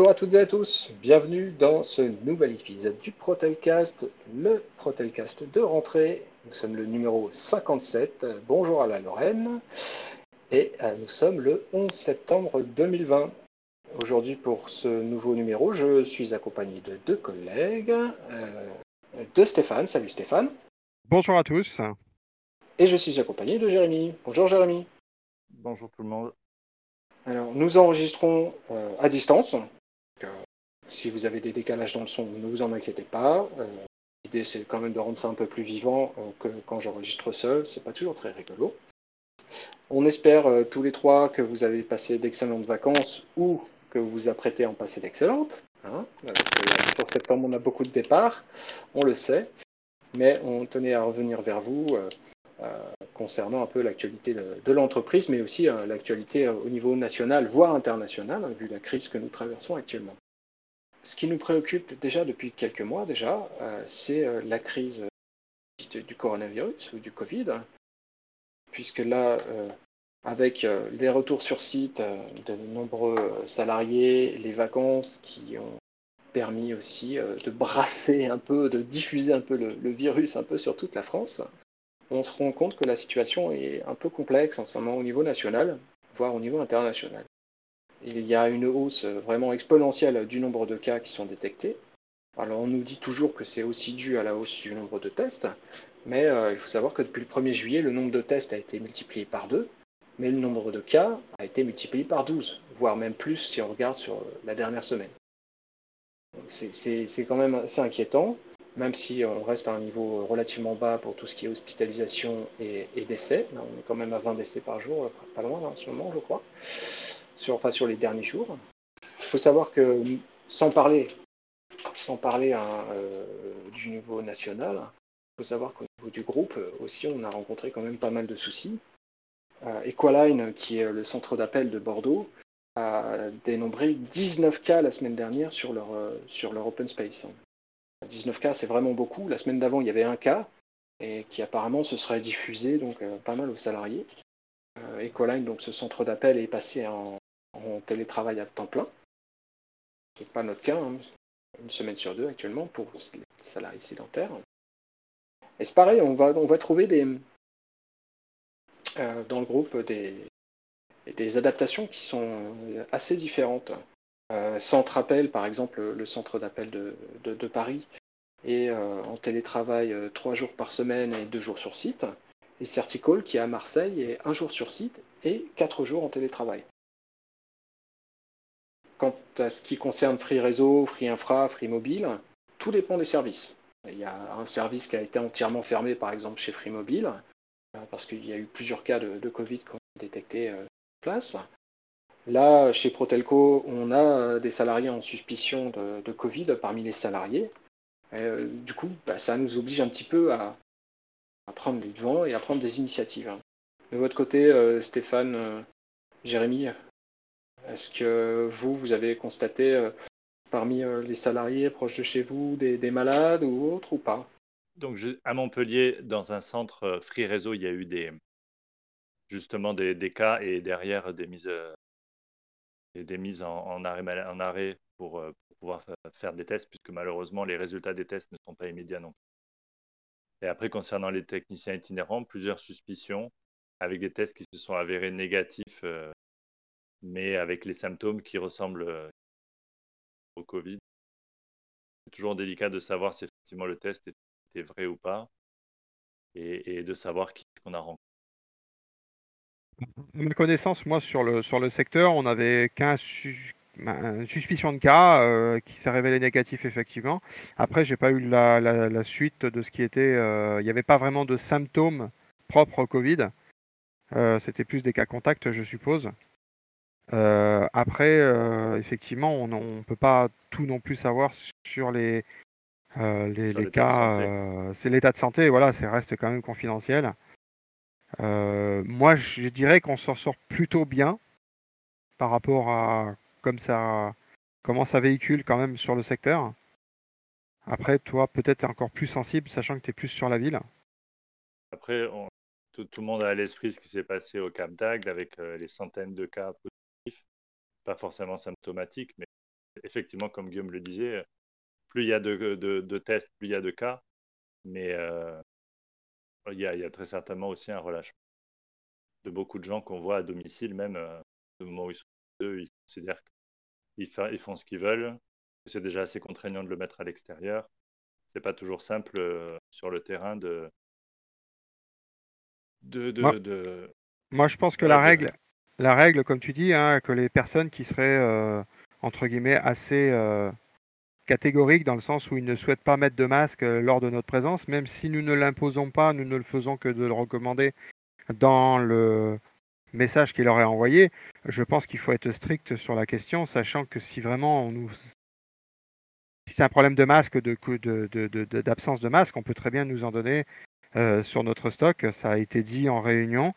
Bonjour à toutes et à tous, bienvenue dans ce nouvel épisode du Protelcast, le Protelcast de rentrée. Nous sommes le numéro 57. Bonjour à la Lorraine. Et euh, nous sommes le 11 septembre 2020. Aujourd'hui, pour ce nouveau numéro, je suis accompagné de deux collègues, euh, de Stéphane. Salut Stéphane. Bonjour à tous. Et je suis accompagné de Jérémy. Bonjour Jérémy. Bonjour tout le monde. Alors, nous enregistrons euh, à distance. Si vous avez des décalages dans le son, ne vous en inquiétez pas. L'idée, c'est quand même de rendre ça un peu plus vivant que quand j'enregistre seul. C'est pas toujours très rigolo. On espère tous les trois que vous avez passé d'excellentes vacances ou que vous vous apprêtez à en passer d'excellentes. Hein, parce septembre, on a beaucoup de départs, on le sait, mais on tenait à revenir vers vous euh, euh, concernant un peu l'actualité de, l'entreprise, mais aussi euh, l'actualité au niveau national, voire international, hein, vu la crise que nous traversons actuellement. Ce qui nous préoccupe déjà depuis quelques mois déjà, c'est la crise du coronavirus ou du Covid, puisque là, avec euh, les retours sur site euh, de nombreux euh, salariés, les vacances qui ont permis aussi de brasser un peu, de diffuser un peu le, virus un peu sur toute la France, on se rend compte que la situation est un peu complexe en ce moment au niveau national, voire au niveau international. Il y a une hausse vraiment exponentielle du nombre de cas qui sont détectés. Alors on nous dit toujours que c'est aussi dû à la hausse du nombre de tests, mais il faut savoir que depuis le 1er juillet, le nombre de tests a été multiplié par deux, mais le nombre de cas a été multiplié par 12, voire même plus si on regarde sur la dernière semaine. C'est quand même assez inquiétant, même si on reste à un niveau relativement bas pour tout ce qui est hospitalisation et, décès. On est quand même à 20 décès par jour, pas loin en ce moment, je crois, sur, enfin sur les derniers jours. Il faut savoir que, sans parler, sans parler hein, euh, du niveau national, il faut savoir qu'au niveau du groupe aussi, on a rencontré quand même pas mal de soucis. Euh, Equaline, qui est le centre d'appel de Bordeaux, a dénombré 19 cas la semaine dernière sur leur, euh, sur leur open space. 19 cas, c'est vraiment beaucoup. La semaine d'avant, il y avait un cas, et qui apparemment se serait diffusé donc euh, pas mal aux salariés. Equaline, donc ce centre d'appel, est passé en, télétravail à temps plein. C'est pas notre cas, hein. une semaine sur deux actuellement pour les salariés sédentaires. Et c'est pareil, on va, on va trouver des, euh, dans le groupe des, des adaptations qui sont assez différentes. Euh, centre appel, par exemple, le centre d'appel de, de, Paris est euh, en télétravail trois jours par semaine et deux jours sur site. Et Certicall, qui est à Marseille, est un jour sur site et quatre jours en télétravail. Quant à ce qui concerne Free Réseau, Free Infra, Free Mobile, tout dépend des services. Il y a un service qui a été entièrement fermé, par exemple, chez Free Mobile, euh, parce qu'il y a eu plusieurs cas de, Covid qu'on a détectés euh, en place. Là, chez Protelco, on a euh, des salariés en suspicion de, Covid parmi les salariés. du coup, bah, ça nous oblige un petit peu à, prendre les devants et à prendre des initiatives. De votre côté, Stéphane, Jérémy, est-ce que vous, vous avez constaté parmi les salariés proches de chez vous des malades ou autres ou pas? Donc, à Montpellier, dans un centre euh, Free Réseau, il y a eu des, justement des, cas et derrière des mises, euh, des mises en, arrêt, en arrêt pour, euh, pouvoir faire des tests, puisque malheureusement, les résultats des tests ne sont pas immédiats non plus. Et après, concernant les techniciens itinérants, plusieurs suspicions avec des tests qui se sont avérés négatifs, mais avec les symptômes qui ressemblent au Covid. C'est toujours délicat de savoir si effectivement le test est vrai ou pas, et, de savoir qui qu'on a rencontré. À ma connaissance, moi, sur le, sur le secteur, on n'avait qu'un une suspicion de cas euh, qui s'est révélé négatif effectivement. Après, j'ai pas eu la, la, suite de ce qui était. Euh, il n'y avait pas vraiment de symptômes propres au Covid. Euh, c'était plus des cas contacts, je suppose. après, effectivement, on ne peut pas tout non plus savoir sur les, euh, les, cas, c'est l'état de santé, voilà, ça reste quand même confidentiel. Euh, moi, je dirais qu'on s'en sort plutôt bien par rapport à comme ça, comment ça véhicule quand même sur le secteur. Après, toi, peut-être encore plus sensible, sachant que tu es plus sur la ville. Après, tout, le monde a à l'esprit ce qui s'est passé au Cap d'Agde avec les centaines de cas positifs, pas forcément symptomatiques, mais effectivement, comme Guillaume le disait, plus il y a de, tests, plus il y a de cas. Mais il, y a, très certainement aussi un relâchement de beaucoup de gens qu'on voit à domicile, même au moment où ils sont eux, ils considèrent qu'ils font ce qu'ils veulent. C'est déjà assez contraignant de le mettre à l'extérieur. C'est pas toujours simple sur le terrain de. de, de, moi, je pense que la règle, la règle, comme tu dis, hein, que les personnes qui seraient euh, entre guillemets assez euh, catégoriques dans le sens où ils ne souhaitent pas mettre de masque euh, lors de notre présence, même si nous ne l'imposons pas, nous ne le faisons que de le recommander dans le message qu'il est envoyé. Je pense qu'il faut être strict sur la question, sachant que si vraiment on nous si c'est un problème de masque, d'absence de, masque, on peut très bien nous en donner sur notre stock. Ça a été dit en réunion.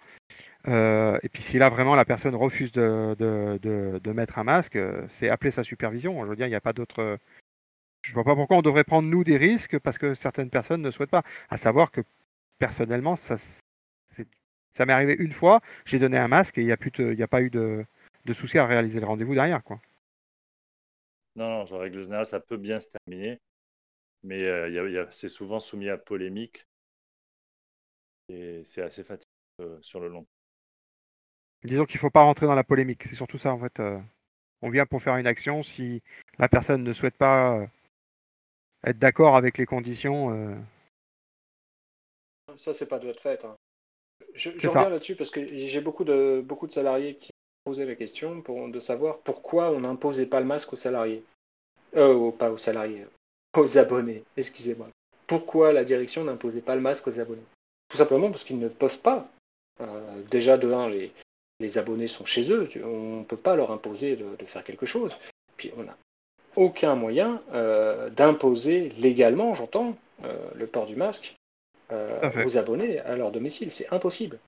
Euh, et puis si là vraiment la personne refuse de, mettre un masque, euh, c'est appeler sa supervision. Je veux dire, il n'y a pas d'autre. Je ne vois pas pourquoi on devrait prendre nous des risques parce que certaines personnes ne souhaitent pas. À savoir que personnellement, ça, ça m'est arrivé une fois, j'ai donné un masque et il n'y a, plus a pas eu de, de souci à réaliser le rendez-vous derrière. Quoi. Non, non, en règle générale, ça peut bien se terminer, mais euh, c'est souvent soumis à polémique et c'est assez fatigant sur le long Disons qu'il ne faut pas rentrer dans la polémique. C'est surtout ça, en fait. Euh, on vient pour faire une action. Si la personne ne souhaite pas euh, être d'accord avec les conditions. Euh, ça, c'est pas de votre fait. Hein. Je, reviens là-dessus parce que j'ai beaucoup de, beaucoup de salariés qui posaient la question pour, de savoir pourquoi on n'imposait pas le masque aux salariés. Euh, pas aux salariés, aux abonnés, excusez-moi. Pourquoi la direction n'imposait pas le masque aux abonnés? Tout simplement parce qu'ils ne peuvent pas. déjà, de un, les, les abonnés sont chez eux, on ne peut pas leur imposer de, faire quelque chose. Puis on n'a aucun moyen euh, d'imposer légalement, j'entends, euh, le port du masque euh, aux abonnés à leur domicile. C'est impossible.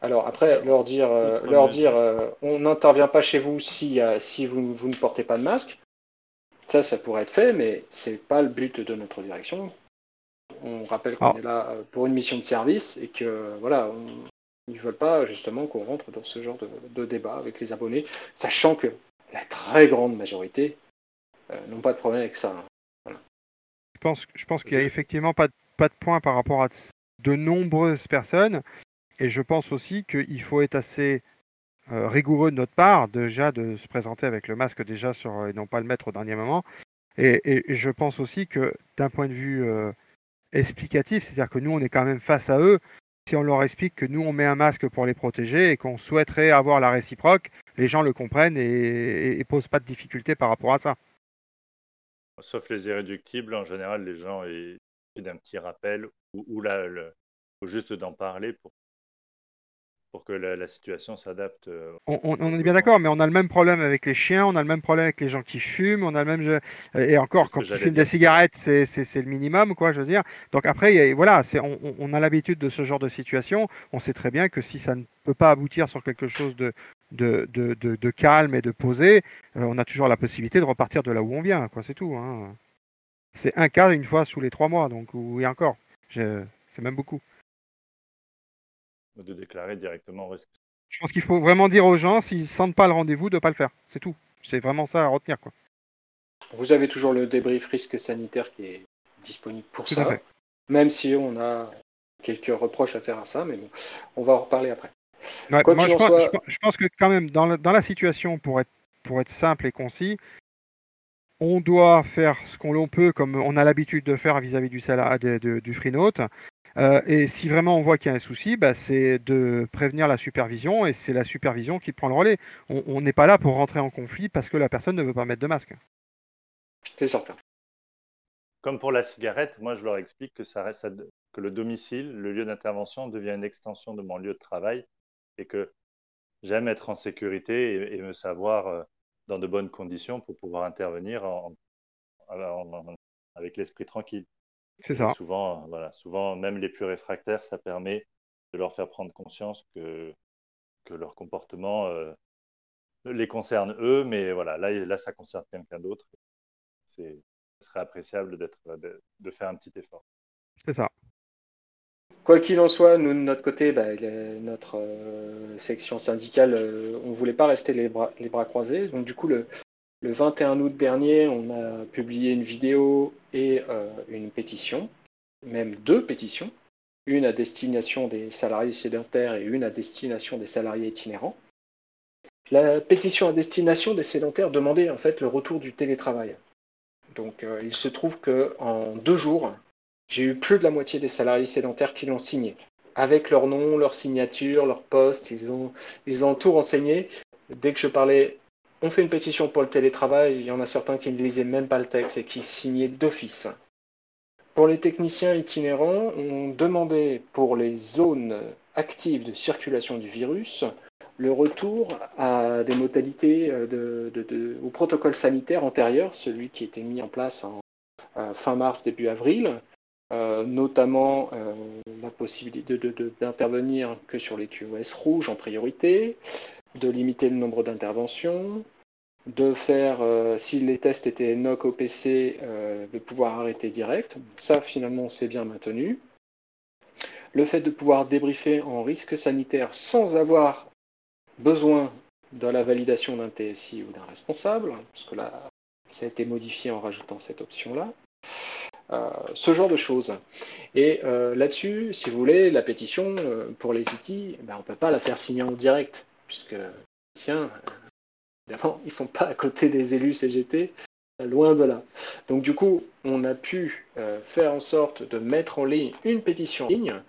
Alors après, leur dire, leur dire on n'intervient pas chez vous si, si vous, vous, ne portez pas de masque, ça, ça pourrait être fait, mais c'est pas le but de notre direction. On rappelle qu'on ah. est là pour une mission de service et que voilà, on, ils ne veulent pas justement qu'on rentre dans ce genre de, débat avec les abonnés, sachant que la très grande majorité n'ont pas de problème avec ça. Je pense, je pense qu'il n'y a effectivement pas de, pas de point par rapport à de nombreuses personnes. Et je pense aussi qu'il faut être assez euh, rigoureux de notre part, déjà de se présenter avec le masque déjà sur, et non pas le mettre au dernier moment. Et, je pense aussi que d'un point de vue euh, explicatif, c'est-à-dire que nous, on est quand même face à eux, si on leur explique que nous, on met un masque pour les protéger et qu'on souhaiterait avoir la réciproque, les gens le comprennent et ne posent pas de difficultés par rapport à ça. Sauf les irréductibles, en général, les gens, il d'un petit rappel ou, ou là, le, juste d'en parler pour pour que la, situation s'adapte. Euh, on, est bien d'accord, mais on a le même problème avec les chiens, on a le même problème avec les gens qui fument, on a le même et encore quand tu fumes des cigarettes, c'est le minimum, quoi, je veux dire. Donc après, voilà, on, on, a l'habitude de ce genre de situation. On sait très bien que si ça ne peut pas aboutir sur quelque chose de de, de, de, calme et de posé, euh, on a toujours la possibilité de repartir de là où on vient, quoi. C'est tout. Hein. C'est un cas une fois sous les trois mois, donc oui encore. C'est même beaucoup de déclarer directement risque. Je pense qu'il faut vraiment dire aux gens, s'ils ne sentent pas le rendez-vous, de ne pas le faire. C'est tout. C'est vraiment ça à retenir. Quoi. Vous avez toujours le débrief risque sanitaire qui est disponible pour ça. Même si on a quelques reproches à faire à ça, mais bon, on va en reparler après. Moi, je, pense, que quand même, dans la, situation, pour être, pour être simple et concis, on doit faire ce qu'on peut, comme on a l'habitude de faire vis-à-vis du, du FreeNote. Euh, et si vraiment on voit qu'il y a un souci, bah, c'est de prévenir la supervision et c'est la supervision qui prend le relais. On n'est pas là pour rentrer en conflit parce que la personne ne veut pas mettre de masque. C'est certain. Comme pour la cigarette, moi je leur explique que, ça reste que le domicile, le lieu d'intervention devient une extension de mon lieu de travail et que j'aime être en sécurité et, me savoir euh, dans de bonnes conditions pour pouvoir intervenir avec l'esprit tranquille. C'est ça. Souvent, voilà, souvent, même les plus réfractaires, ça permet de leur faire prendre conscience que, que leur comportement euh, les concerne eux, mais voilà, là, là ça concerne quelqu'un d'autre. C'est, ce serait appréciable d'être, de, de, faire un petit effort. C'est ça. Quoi qu'il en soit, nous de notre côté, bah, notre euh, section syndicale, euh, on ne voulait pas rester les bras, les bras croisés. Donc du coup, le, Le 21 août dernier, on a publié une vidéo et une pétition, même deux pétitions, une à destination des salariés sédentaires et une à destination des salariés itinérants. La pétition à destination des sédentaires demandait en fait le retour du télétravail. Donc il se trouve qu'en deux jours, j'ai eu plus de la moitié des salariés sédentaires qui l'ont signé. Avec leur nom, leur signature, leur poste, ils ont, ils ont tout renseigné. Dès que je parlais, on fait une pétition pour le télétravail, il y en a certains qui ne lisaient même pas le texte et qui signaient d'office. Pour les techniciens itinérants, on demandait pour les zones actives de circulation du virus le retour à des modalités de, au protocole sanitaire antérieur, celui qui était mis en place en euh, fin mars, début avril, euh, notamment euh, la possibilité d'intervenir que sur les QoS rouges en priorité, de limiter le nombre d'interventions, de faire, euh, si les tests étaient NOC OPC, de pouvoir arrêter direct. Ça, finalement, c'est bien maintenu. Le fait de pouvoir débriefer en risque sanitaire sans avoir besoin de la validation d'un TSI ou d'un responsable, parce que là, ça a été modifié en rajoutant cette option-là. Euh, ce genre de choses. Et euh, là-dessus, si vous voulez, la pétition euh, pour les IT, ben, on ne peut pas la faire signer en direct, puisque tiens, évidemment, ils ne sont pas à côté des élus CGT, loin de là. Donc du coup, on a pu faire en sorte de mettre en ligne une pétition en ligne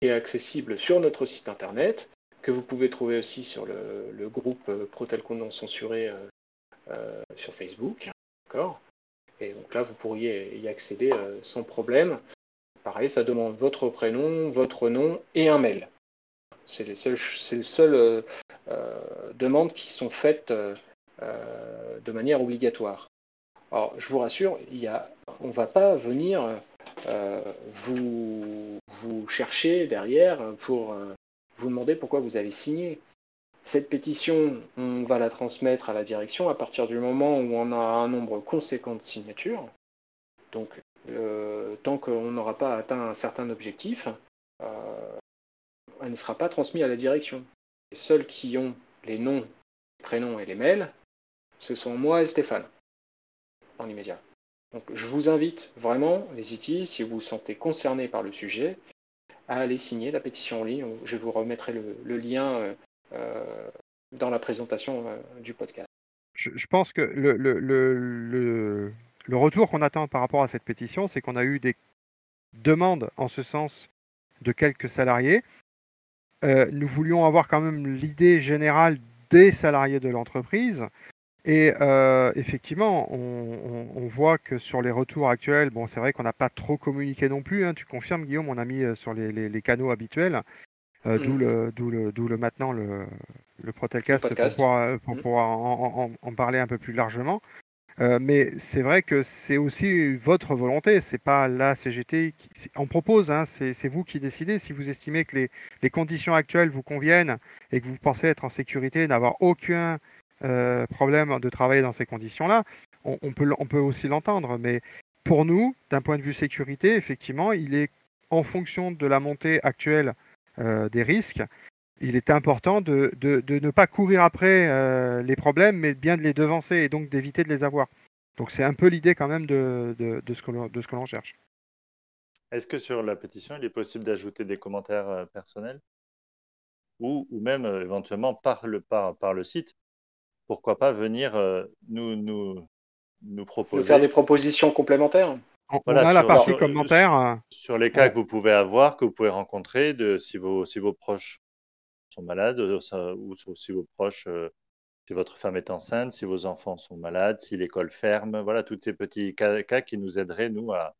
qui est accessible sur notre site internet, que vous pouvez trouver aussi sur le, le groupe Protelcon non censuré sur Facebook. D'accord et donc là, vous pourriez y accéder euh, sans problème. Pareil, ça demande votre prénom, votre nom et un mail. C'est les seules, euh, euh, demandes qui sont faites de manière obligatoire. Alors, je vous rassure, on ne va pas venir vous chercher derrière pour vous demander pourquoi vous avez signé. Cette pétition, on va la transmettre à la direction à partir du moment où on a un nombre conséquent de signatures. Donc, euh, tant qu'on n'aura pas atteint un certain objectif, euh, elle ne sera pas transmise à la direction. Les seuls qui ont les noms, les prénoms et les mails, ce sont moi et Stéphane, en immédiat. Donc, je vous invite vraiment, les IT, si vous vous sentez concerné par le sujet, à aller signer la pétition en ligne. Je vous remettrai le, lien euh, dans la présentation euh, du podcast. Je, pense que le, retour qu'on attend par rapport à cette pétition, c'est qu'on a eu des demandes en ce sens de quelques salariés. Euh, nous voulions avoir quand même l'idée générale des salariés de l'entreprise. Et euh, effectivement, on, voit que sur les retours actuels, bon, c'est vrai qu'on n'a pas trop communiqué non plus. Hein, tu confirmes, Guillaume, on a mis sur les canaux habituels. Euh, d'où le, d'où le, d'où le maintenant le, le Protelcast pour pouvoir, pour mm. pouvoir en, en, parler un peu plus largement. Euh, mais c'est vrai que c'est aussi votre volonté, c'est pas la CGT. Qui, on propose, hein, c'est, c'est vous qui décidez. Si vous estimez que les, les, conditions actuelles vous conviennent et que vous pensez être en sécurité, n'avoir aucun euh, problème de travailler dans ces conditions-là, on, on, peut, on peut aussi l'entendre. Mais pour nous, d'un point de vue sécurité, effectivement, il est en fonction de la montée actuelle euh, des risques, il est important de, ne pas courir après euh, les problèmes, mais bien de les devancer et donc d'éviter de les avoir. Donc c'est un peu l'idée quand même de, ce que l'on cherche. Est-ce que sur la pétition, il est possible d'ajouter des commentaires euh, personnels? Ou, même éventuellement par le, par, par le site Pourquoi pas venir nous, nous, nous proposer. faire des propositions complémentaires? On, a la partie commentaire. Sur, les cas que vous pouvez avoir, que vous pouvez rencontrer, de, si, vos, si vos proches sont malades, euh, ou si vos proches, euh, si votre femme est enceinte, si vos enfants sont malades, si l'école ferme, voilà, tous ces petits cas, qui nous aideraient, nous, à,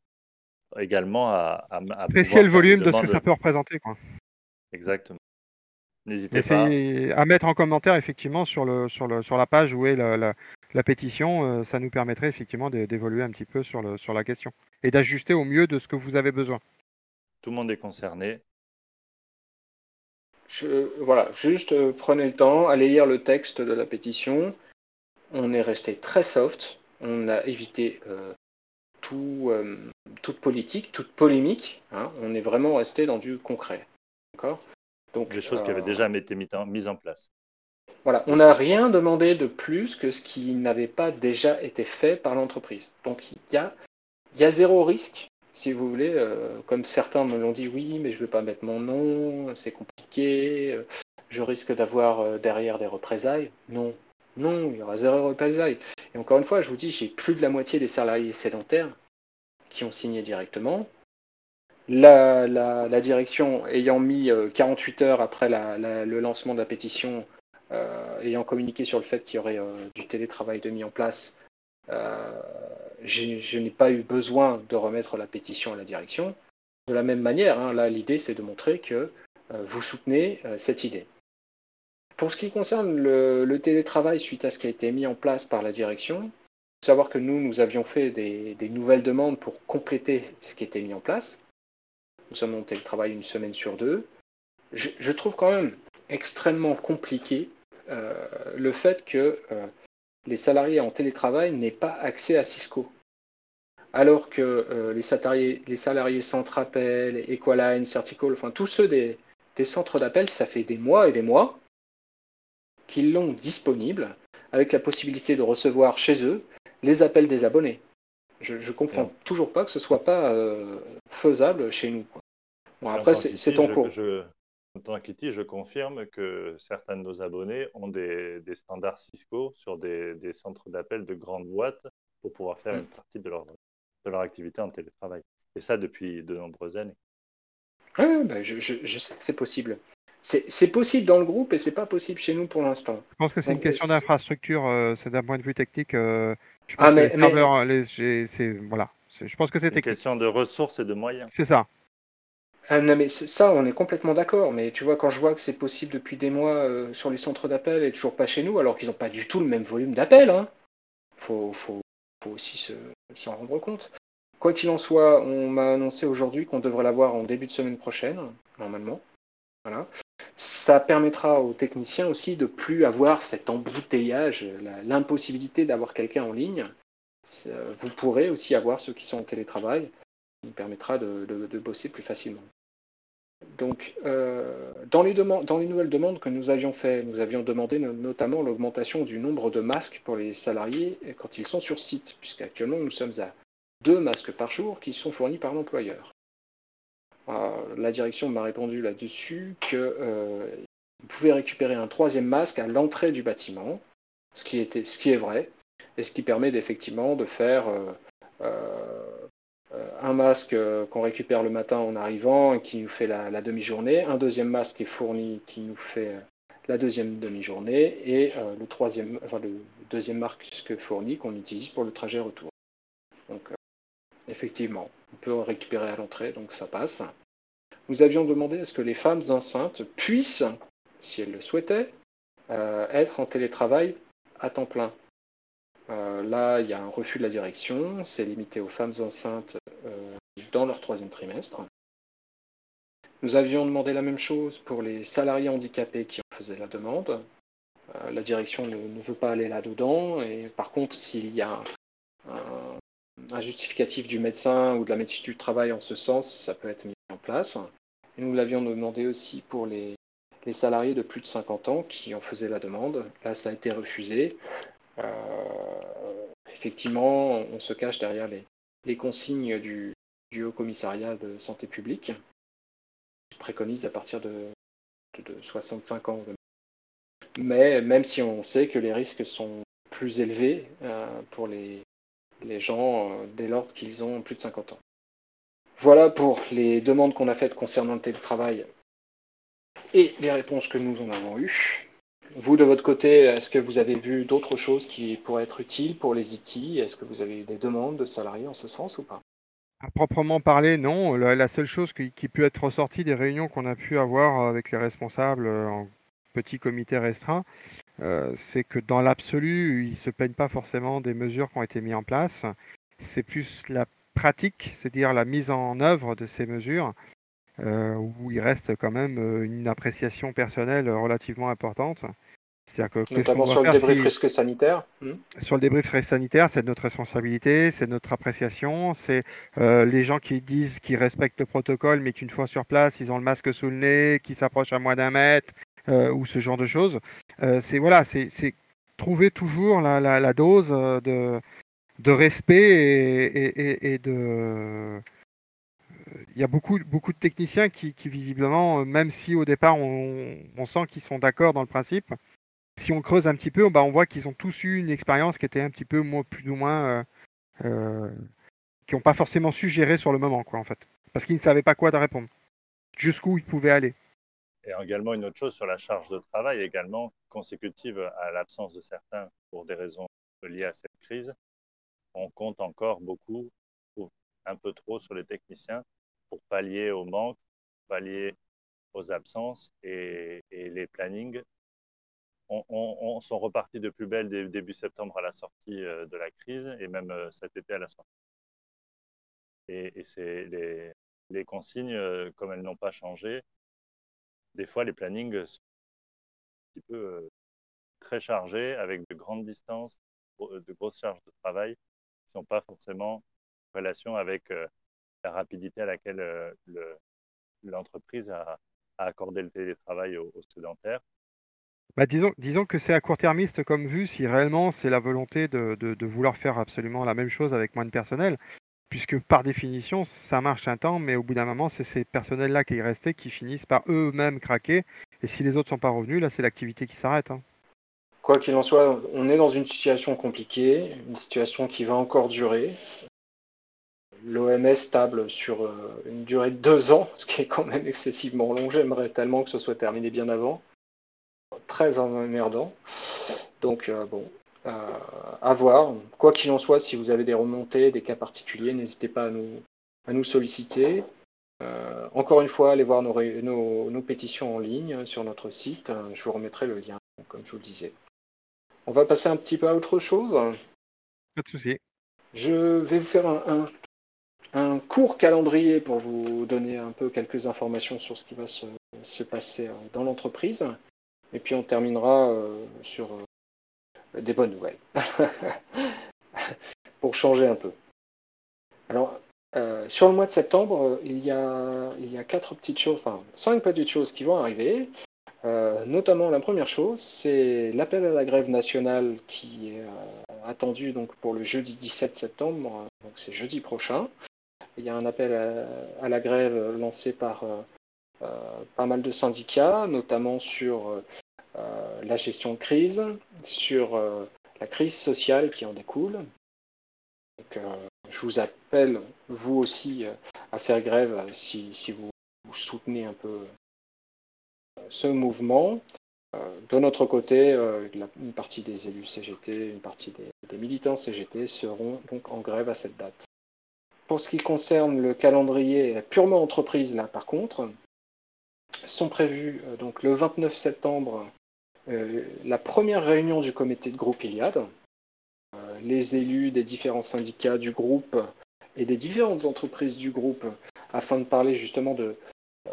également à, à, apprécier le volume de ce que ça peut représenter. Quoi. Exactement. N'hésitez pas. À mettre en commentaire effectivement sur, le, sur, le, sur la page où est la, la pétition, euh, ça nous permettrait effectivement d'évoluer un petit peu sur, le, sur la question et d'ajuster au mieux de ce que vous avez besoin. Tout le monde est concerné. voilà, juste euh, prenez le temps, allez lire le texte de la pétition. On est resté très soft, on a évité euh, tout, toute politique, toute polémique. Hein. on est vraiment resté dans du concret. D'accord? Donc, Des choses qui avaient déjà été mises en place. Voilà, on n'a rien demandé de plus que ce qui n'avait pas déjà été fait par l'entreprise. Donc il y a, y a zéro risque, si vous voulez. euh, comme certains me l'ont dit, oui, mais je ne veux pas mettre mon nom, c'est compliqué, euh, je risque d'avoir euh, derrière des représailles. Non, non, il y aura zéro représailles. Et encore une fois, je vous dis, j'ai plus de la moitié des salariés sédentaires qui ont signé directement. La, la- la direction ayant mis euh, 48 heures après le lancement de la pétition, ayant communiqué sur le fait qu'il y aurait euh, du télétravail de mis en place, euh, je n'ai pas eu besoin de remettre la pétition à la direction. De la même manière, hein, là, l'idée, c'est de montrer que euh, vous soutenez euh, cette idée. Pour ce qui concerne le, télétravail suite à ce qui a été mis en place par la direction, faut savoir que nous, nous avions fait des, nouvelles demandes pour compléter ce qui était mis en place. Nous sommes en télétravail une semaine sur deux. Je, trouve quand même extrêmement compliqué euh, le fait que euh, les salariés en télétravail n'aient pas accès à Cisco. Alors que euh, les, salariés, les salariés Centrapel, Equaline, Certical, enfin tous ceux des, des centres d'appel, ça fait des mois et des mois qu'ils l'ont disponible avec la possibilité de recevoir chez eux les appels des abonnés. Je ne comprends Ouais. toujours pas que ce soit pas euh, faisable chez nous. quoi. Bon, après, c'est en cours. je- en tant qu'IT, je confirme que certains de nos abonnés ont des, des standards Cisco sur des, des centres d'appel de grandes boîtes pour pouvoir faire une partie de leur, de leur activité en télétravail. Et ça depuis de nombreuses années. Bah, je, je- je sais que c'est possible. C'est possible dans le groupe et c'est pas possible chez nous pour l'instant. Je pense que c'est une question c'est- d'infrastructure, euh, c'est d'un point de vue technique. euh, je pense Ah, que mais- les mais- serveurs, les- voilà. C'est- Je pense que c'est Une technique. question de ressources et de moyens. C'est ça. Ah, non, mais ça, on est complètement d'accord. Mais tu vois, quand je vois que c'est possible depuis des mois euh, sur les centres d'appel et toujours pas chez nous, alors qu'ils n'ont pas du tout le même volume d'appels, hein. faut, aussi se- s'en rendre compte. Quoi qu'il en soit, on m'a annoncé aujourd'hui qu'on devrait l'avoir en début de semaine prochaine, normalement. Voilà. Ça permettra aux techniciens aussi de plus avoir cet embouteillage, la- l'impossibilité d'avoir quelqu'un en ligne. Vous pourrez aussi avoir ceux qui sont en télétravail, qui permettra de, de- de bosser plus facilement. Donc, euh, dans, les dans les nouvelles demandes que nous avions fait, nous avions demandé no- notamment l'augmentation du nombre de masques pour les salariés quand ils sont sur site, puisqu'actuellement nous sommes à deux masques par jour qui sont fournis par l'employeur. Euh, la direction m'a répondu là-dessus que euh, vous pouvez récupérer un troisième masque à l'entrée du bâtiment, ce qui, est vrai, et ce qui permet effectivement de faire euh, euh, euh, un masque euh, qu'on récupère le matin en arrivant et qui nous fait la, demi-journée, un deuxième masque est fourni qui nous fait euh, la deuxième demi-journée et euh, le troisième, deuxième masque fourni qu'on utilise pour le trajet retour. Donc euh, effectivement, on peut récupérer à l'entrée, donc ça passe. Nous avions demandé à ce que les femmes enceintes puissent, si elles le souhaitaient, euh, être en télétravail à temps plein. Euh, là, il y a un refus de la direction, c'est limité aux femmes enceintes euh, dans leur troisième trimestre. Nous avions demandé la même chose pour les salariés handicapés qui en faisaient la demande. Euh, la direction ne, veut pas aller là-dedans, par contre, s'il y a un, justificatif du médecin ou de la médecine du travail en ce sens, ça peut être mis en place. Nous l'avions demandé aussi pour les salariés de plus de 50 ans qui en faisaient la demande. Là, ça a été refusé. Euh, effectivement, on se cache derrière les, consignes du, Haut Commissariat de Santé publique, qui préconise à partir de, de, de 65 ans. Mais même si on sait que les risques sont plus élevés euh, pour les, les gens euh, dès lors qu'ils ont plus de 50 ans. Voilà pour les demandes qu'on a faites concernant le télétravail et les réponses que nous en avons eues. Vous, de votre côté, est-ce que vous avez vu d'autres choses qui pourraient être utiles pour les IT Est-ce que vous avez eu des demandes de salariés en ce sens ou pas? À proprement parler, non. La, seule chose qui, peut être ressortie des réunions qu'on a pu avoir avec les responsables euh, en petit comité restreint, euh, c'est que dans l'absolu, ils ne se plaignent pas forcément des mesures qui ont été mises en place. C'est plus la pratique, c'est-à-dire la mise en œuvre de ces mesures, où il reste quand même euh, une appréciation personnelle relativement importante. C'est-à-dire que Notamment va sur le faire débrief si- risque sanitaire hmm sur le débrief sanitaire, c'est notre responsabilité, c'est notre appréciation, c'est euh, les gens qui disent qu'ils respectent le protocole, mais qu'une fois sur place, ils ont le masque sous le nez, qui s'approchent à moins d'un mètre, ou ce genre de choses. c'est voilà, c'est trouver toujours la, la, dose de, de respect et, de. Il y a beaucoup, de techniciens qui, visiblement, même si au départ on, sent qu'ils sont d'accord dans le principe, si on creuse un petit peu, bah, on voit qu'ils ont tous eu une expérience qui était un petit peu plus ou moins qui n'ont pas forcément su gérer sur le moment, quoi, en fait. Parce qu'ils ne savaient pas quoi de répondre, jusqu'où ils pouvaient aller. Et également une autre chose sur la charge de travail, également consécutive à l'absence de certains pour des raisons liées à cette crise. On compte encore beaucoup, un peu trop sur les techniciens pour pallier au manque, pallier aux absences et, les plannings on, on, sont repartis de plus belle début septembre à la sortie euh, de la crise et même euh, cet été à la sortie. Et, c'est les, consignes, euh, comme elles n'ont pas changé, des fois les plannings sont un petit peu très chargés avec de grandes distances, de grosses charges de travail qui ne sont pas forcément en relation avec la rapidité à laquelle l'entreprise a, accordé le télétravail aux, sédentaires. Bah, disons, disons, que c'est à court-termiste comme vue si réellement c'est la volonté de, de, vouloir faire absolument la même chose avec moins de personnel puisque par définition, ça marche un temps, mais au bout d'un moment, c'est ces personnels-là qui y restaient qui finissent par eux-mêmes craquer. Et si les autres sont pas revenus, là, c'est l'activité qui s'arrête. Hein. Quoi qu'il en soit, on est dans une situation compliquée, une situation qui va encore durer. L'OMS table sur euh, une durée de deux ans, ce qui est quand même excessivement long. J'aimerais tellement que ce soit terminé bien avant. Très emmerdant. Donc, euh, bon, euh, à voir. Quoi qu'il en soit, si vous avez des remontées, des cas particuliers, n'hésitez pas à nous, à nous solliciter. Encore une fois, allez voir nos, nos, pétitions en ligne sur notre site. Je vous remettrai le lien, comme je vous le disais. On va passer un petit peu à autre chose. Pas de souci. Je vais vous faire un, un, court calendrier pour vous donner un peu quelques informations sur ce qui va se, se passer dans l'entreprise. Et puis on terminera euh, sur des bonnes nouvelles. Pour changer un peu. Alors, euh, sur le mois de septembre, il y, a, il y a quatre petites choses, enfin cinq petites choses qui vont arriver. Euh, notamment, la première chose, c'est l'appel à la grève nationale qui est euh, attendu donc, pour le jeudi 17 septembre, donc c'est jeudi prochain. Il y a un appel à, la grève lancé par pas mal de syndicats, notamment sur euh, la gestion de crise, sur euh, la crise sociale qui en découle. Euh, je vous appelle, vous aussi, à faire grève si, vous, soutenez un peu ce mouvement. De notre côté, une partie des élus CGT, une partie des, militants CGT seront donc en grève à cette date. Pour ce qui concerne le calendrier purement entreprise, là par contre, sont prévus donc le 29 septembre euh, la première réunion du comité de groupe Iliad. Euh, les élus des différents syndicats du groupe et des différentes entreprises du groupe afin de parler justement de, euh,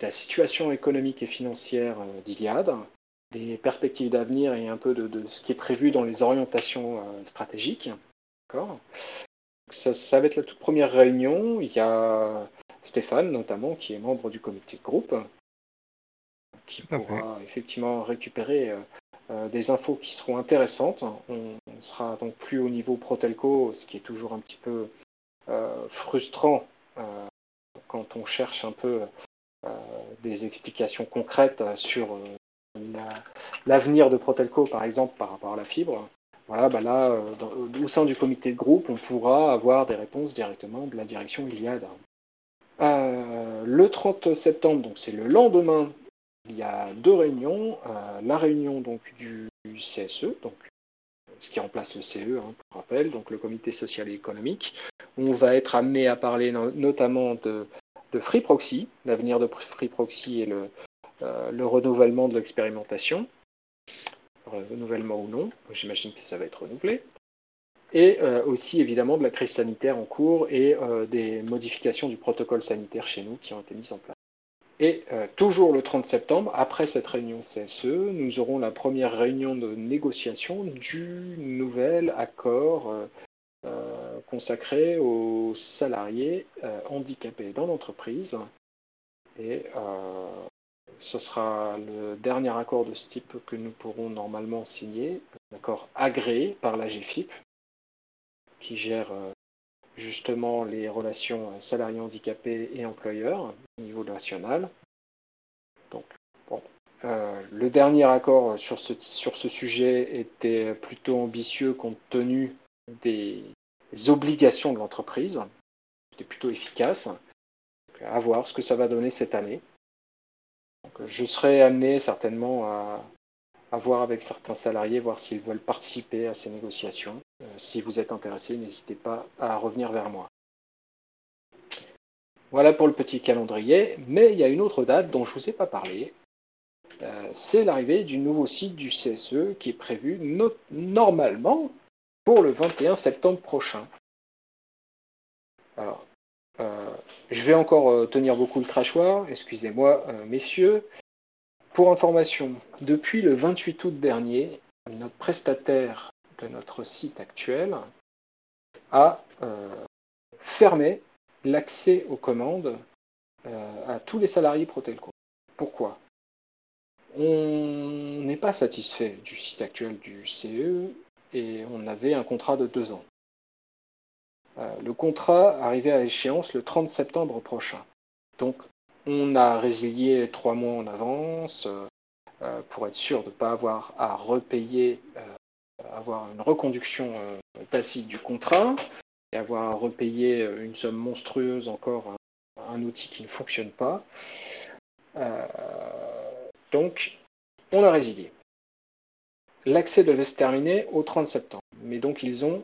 la situation économique et financière d'Iliad, des perspectives d'avenir et un peu de, ce qui est prévu dans les orientations stratégiques. Ça, ça, va être la toute première réunion. Il y a Stéphane notamment qui est membre du comité de groupe qui pourra effectivement récupérer euh, euh, des infos qui seront intéressantes. On, sera donc plus au niveau Protelco, ce qui est toujours un petit peu euh, frustrant quand on cherche un peu des explications concrètes sur l'avenir de Protelco, par exemple, par rapport à la fibre. Voilà, bah là, au sein du comité de groupe, on pourra avoir des réponses directement de la direction Iliad. le 30 septembre, donc c'est le lendemain il y a deux réunions. Euh, la réunion donc du CSE, donc ce qui remplace le CE, hein, pour rappel, donc le Comité social et économique. On va être amené à parler notamment de, Free Proxy, l'avenir de Free Proxy et euh, le renouvellement de l'expérimentation. Renouvellement ou non, j'imagine que ça va être renouvelé. Et euh, aussi évidemment de la crise sanitaire en cours et des modifications du protocole sanitaire chez nous qui ont été mises en place. Et euh, toujours le 30 septembre, après cette réunion CSE, nous aurons la première réunion de négociation du nouvel accord euh, euh, consacré aux salariés handicapés dans l'entreprise. Ce sera le dernier accord de ce type que nous pourrons normalement signer, un accord agréé par la GFIP, qui gère justement les relations salariés handicapés et employeurs au niveau national. Donc, bon, le dernier accord sur ce, sur ce sujet était plutôt ambitieux compte tenu des obligations de l'entreprise. C'était plutôt efficace. à voir ce que ça va donner cette année. Je serai amené certainement à, voir avec certains salariés, voir s'ils veulent participer à ces négociations. Euh, si vous êtes intéressé, n'hésitez pas à revenir vers moi. Voilà pour le petit calendrier, mais il y a une autre date dont je ne vous ai pas parlé. Euh, c'est l'arrivée du nouveau site du CSE qui est prévu normalement pour le 21 septembre prochain. Euh, je vais encore euh, tenir beaucoup le crachoir, excusez-moi, euh, messieurs. Pour information, depuis le 28 août dernier, notre prestataire de notre site actuel a fermé l'accès aux commandes à tous les salariés Protelco. Pourquoi? On n'est pas satisfait du site actuel du CE et on avait un contrat de deux ans. Euh, le contrat arrivait à échéance le 30 septembre prochain. Donc on a résilié trois mois en avance euh, pour être sûr de ne pas avoir à repayer, euh, avoir une reconduction tacite du contrat et avoir à repayer une somme monstrueuse encore un outil qui ne fonctionne pas. donc on a résilié. L'accès devait se terminer au 30 septembre, mais donc ils ont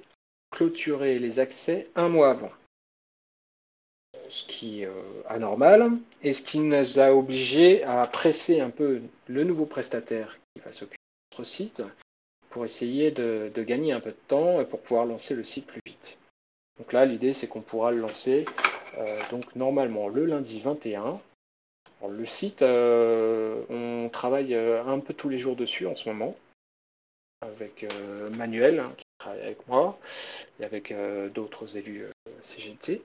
clôturé les accès un mois avant. Ce qui est euh, anormal, et ce qui nous a obligés à presser un peu le nouveau prestataire qui va s'occuper de notre site pour essayer de, gagner un peu de temps et pour pouvoir lancer le site plus vite. Donc là, l'idée, c'est qu'on pourra le lancer euh, donc normalement le lundi 21. le site, euh, on travaille un peu tous les jours dessus en ce moment avec Manuel, hein, avec moi, et avec euh, d'autres élus euh, CGT.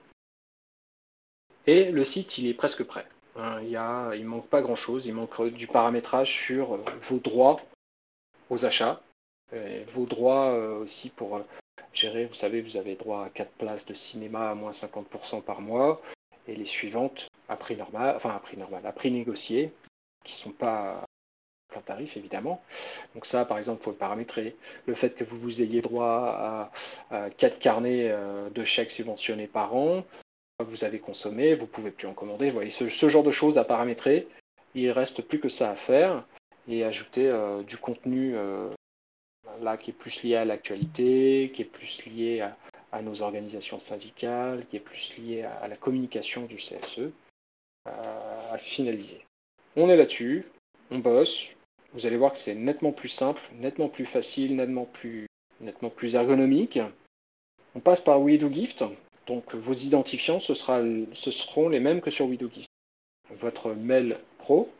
Et le site, il est presque prêt. Hein. il ne manque pas grand-chose. Il manque du paramétrage sur vos droits aux achats, vos droits aussi pour gérer. Vous savez, vous avez droit à 4 places de cinéma à moins 50% par mois, et les suivantes à prix normal, enfin à prix normal, à prix négocié, qui ne sont pas plein tarif évidemment. Donc ça, par exemple, il faut le paramétrer. Le fait que vous, vous ayez droit à, 4 carnets euh, de chèques subventionnés par an, vous avez consommé, vous pouvez plus en commander. Voyez, ce, genre de choses à paramétrer, il reste plus que ça à faire et ajouter euh, du contenu euh, là qui est plus lié à l'actualité, qui est plus lié à, nos organisations syndicales, qui est plus lié à la communication du CSE, à finaliser. On est là-dessus, on bosse, vous allez voir que c'est nettement plus simple, nettement plus facile, nettement plus, ergonomique. On passe par WeDoGift, donc vos identifiants, ce, sera, seront les mêmes que sur WeDoGift. Votre mail pro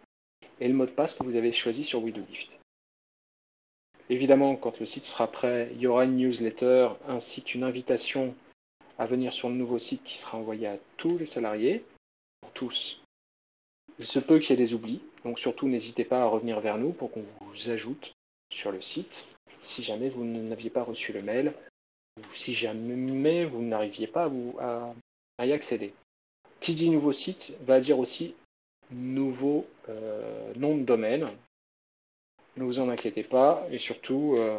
et le mot de passe que vous avez choisi sur WeDoGift. Évidemment, quand le site sera prêt, il y aura une newsletter ainsi qu'une invitation à venir sur le nouveau site qui sera envoyé à tous les salariés, tous. Il se peut qu'il y ait des oublis, donc surtout, n'hésitez pas à revenir vers nous pour qu'on vous ajoute sur le site si jamais vous n'aviez pas reçu le mail ou si jamais vous n'arriviez pas à, y accéder. Qui dit nouveau site va dire aussi nouveau euh, nom de domaine. Ne vous en inquiétez pas et surtout, euh,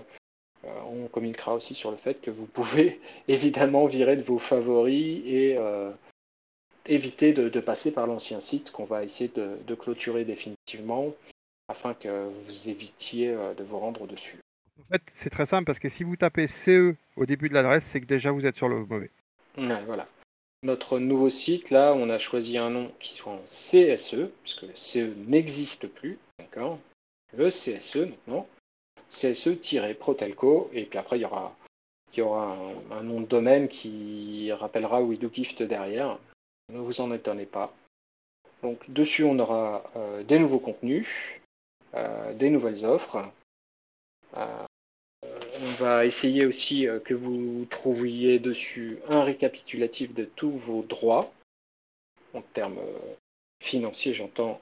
euh, on communiquera aussi sur le fait que vous pouvez évidemment virer de vos favoris et éviter de, passer par l'ancien site qu'on va essayer de, clôturer définitivement afin que vous évitiez euh, de vous rendre dessus. En fait, c'est très simple parce que si vous tapez CE au début de l'adresse, c'est que déjà vous êtes sur le mauvais. voilà. Notre nouveau site, là, on a choisi un nom qui soit en CSE, puisque le CE n'existe plus, d'accord? Le CSE, non CSE-Protelco, et puis après, il y aura, il y aura un, nom de domaine qui rappellera WidowGift derrière. Ne vous en étonnez pas. Donc dessus, on aura euh, des nouveaux contenus, euh, des nouvelles offres. Euh, on va essayer aussi que vous trouviez dessus un récapitulatif de tous vos droits en termes financiers, j'entends,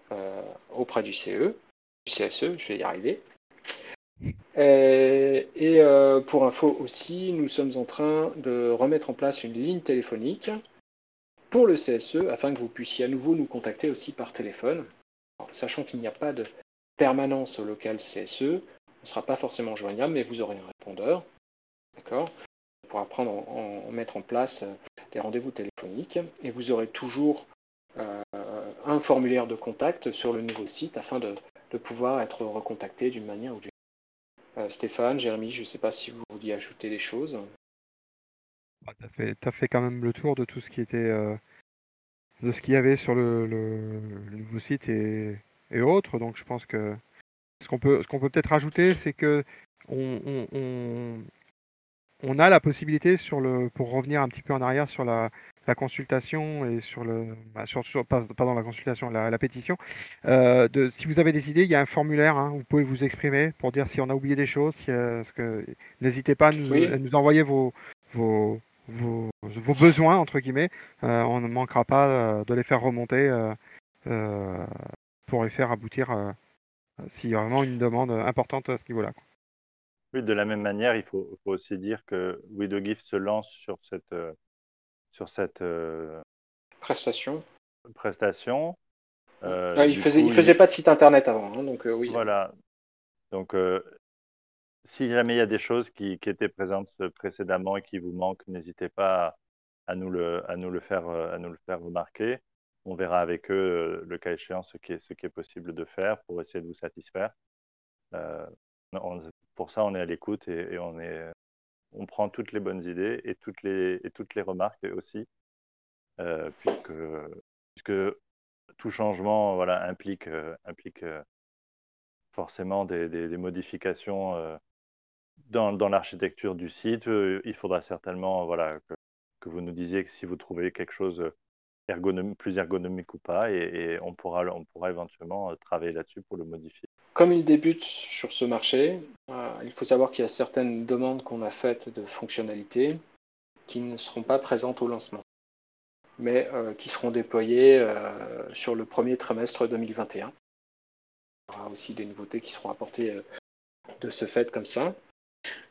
auprès du CE, du CSE, je vais y arriver. Et, pour info aussi, nous sommes en train de remettre en place une ligne téléphonique pour le CSE afin que vous puissiez à nouveau nous contacter aussi par téléphone. sachant qu'il n'y a pas de permanence au local CSE, on ne sera pas forcément joignable, mais vous aurez un répondeur. D'accord? On pourra prendre en, mettre en place des rendez-vous téléphoniques et vous aurez toujours euh, un formulaire de contact sur le nouveau site afin de, pouvoir être recontacté d'une manière ou d'une autre. Euh, Stéphane, Jérémy, je ne sais pas si vous vouliez ajouter des choses. Bah, tu as, fait quand même le tour de tout ce qui était euh, de ce qu'il y avait sur le, nouveau site et, autres. Donc je pense que ce qu'on peut, ce qu'on peut peut-être rajouter, c'est que on, on, a la possibilité sur le, pour revenir un petit peu en arrière sur la, la consultation et sur le, bah, sur, pardon, la consultation, la, pétition. Euh, de, si vous avez des idées, il y a un formulaire, hein, vous pouvez vous exprimer pour dire si on a oublié des choses. Si, que, n'hésitez pas à nous, nous envoyer vos, vos, vos, vos, besoins entre guillemets. Euh, on ne manquera pas euh, de les faire remonter pour les faire aboutir s'il y a vraiment une demande importante à ce niveau-là. Oui, de la même manière, il faut, faut aussi dire que WidowGift se lance sur cette sur cette euh, prestation. prestation. Euh, ah, il faisait, il faisait pas de site internet avant, hein, donc euh, oui. Voilà. Donc, si jamais il y a des choses qui, étaient présentes précédemment et qui vous manquent, n'hésitez pas à, nous le, faire, à nous le faire remarquer. On verra avec eux, le cas échéant, ce qui est, possible de faire pour essayer de vous satisfaire. pour ça, on est à l'écoute et, on est, on prend toutes les bonnes idées et toutes les, toutes les remarques aussi, euh, puisque, tout changement implique, euh, euh, forcément des, modifications dans, l'architecture du site. il faudra certainement voilà, que, vous nous disiez si vous trouvez quelque chose plus ergonomique ou pas, et, on, pourra, on pourra éventuellement travailler là-dessus pour le modifier. Comme il débute sur ce marché, euh, il faut savoir qu'il y a certaines demandes qu'on a faites de fonctionnalités qui ne seront pas présentes au lancement, mais euh, qui seront déployées euh, sur le premier trimestre 2021. Il y aura aussi des nouveautés qui seront apportées de ce fait comme ça.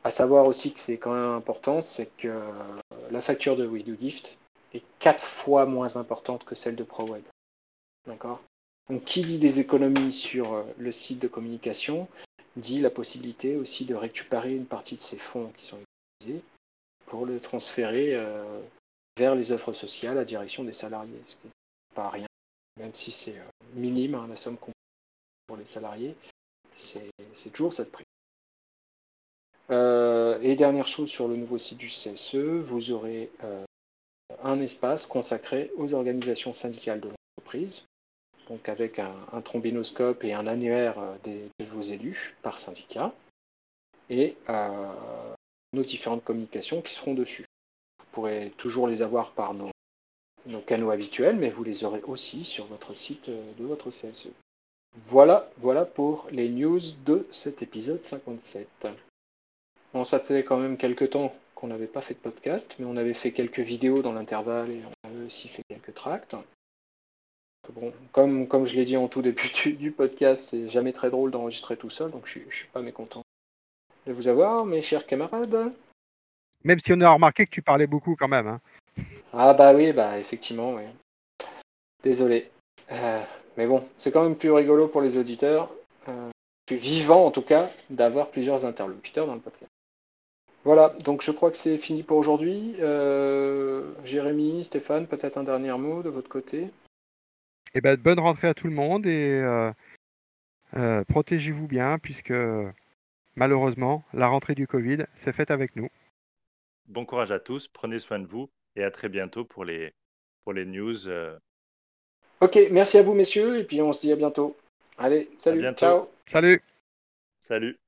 À savoir aussi que c'est quand même important, c'est que la facture de WeDoGift est quatre fois moins importante que celle de ProWeb. D'accord? Donc, qui dit des économies sur le site de communication dit la possibilité aussi de récupérer une partie de ces fonds qui sont utilisés pour le transférer euh, vers les offres sociales à direction des salariés, ce qui n'est pas rien, même si c'est euh, minime hein, la somme qu'on pour les salariés, c'est toujours cette prix. Euh, et dernière chose sur le nouveau site du CSE, vous aurez un espace consacré aux organisations syndicales de l'entreprise, donc avec un, trombinoscope et un annuaire euh, de vos élus par syndicat, et euh, nos différentes communications qui seront dessus. Vous pourrez toujours les avoir par nos, nos canaux habituels, mais vous les aurez aussi sur votre site euh, de votre CSE. Voilà, voilà pour les news de cet épisode 57. Bon, ça fait quand même quelques temps qu'on n'avait pas fait de podcast, mais on avait fait quelques vidéos dans l'intervalle et on avait aussi fait quelques tracts. Bon, comme, comme je l'ai dit en tout début du, podcast, c'est jamais très drôle d'enregistrer tout seul, donc je, ne suis pas mécontent de vous avoir, mes chers camarades. Même si on a remarqué que tu parlais beaucoup quand même. Hein. Ah bah oui, bah effectivement, oui. Désolé. Euh, mais bon, c'est quand même plus rigolo pour les auditeurs, euh, plus vivant en tout cas, d'avoir plusieurs interlocuteurs dans le podcast. Voilà, donc je crois que c'est fini pour aujourd'hui. Euh, Jérémy, Stéphane, peut-être un dernier mot de votre côté? Et eh ben, bonne rentrée à tout le monde et euh, euh, protégez-vous bien puisque malheureusement la rentrée du Covid s'est faite avec nous. Bon courage à tous, prenez soin de vous et à très bientôt pour les, pour les news. Euh. Ok, merci à vous messieurs et puis on se dit à bientôt. Allez, salut, ciao. Salut. Salut.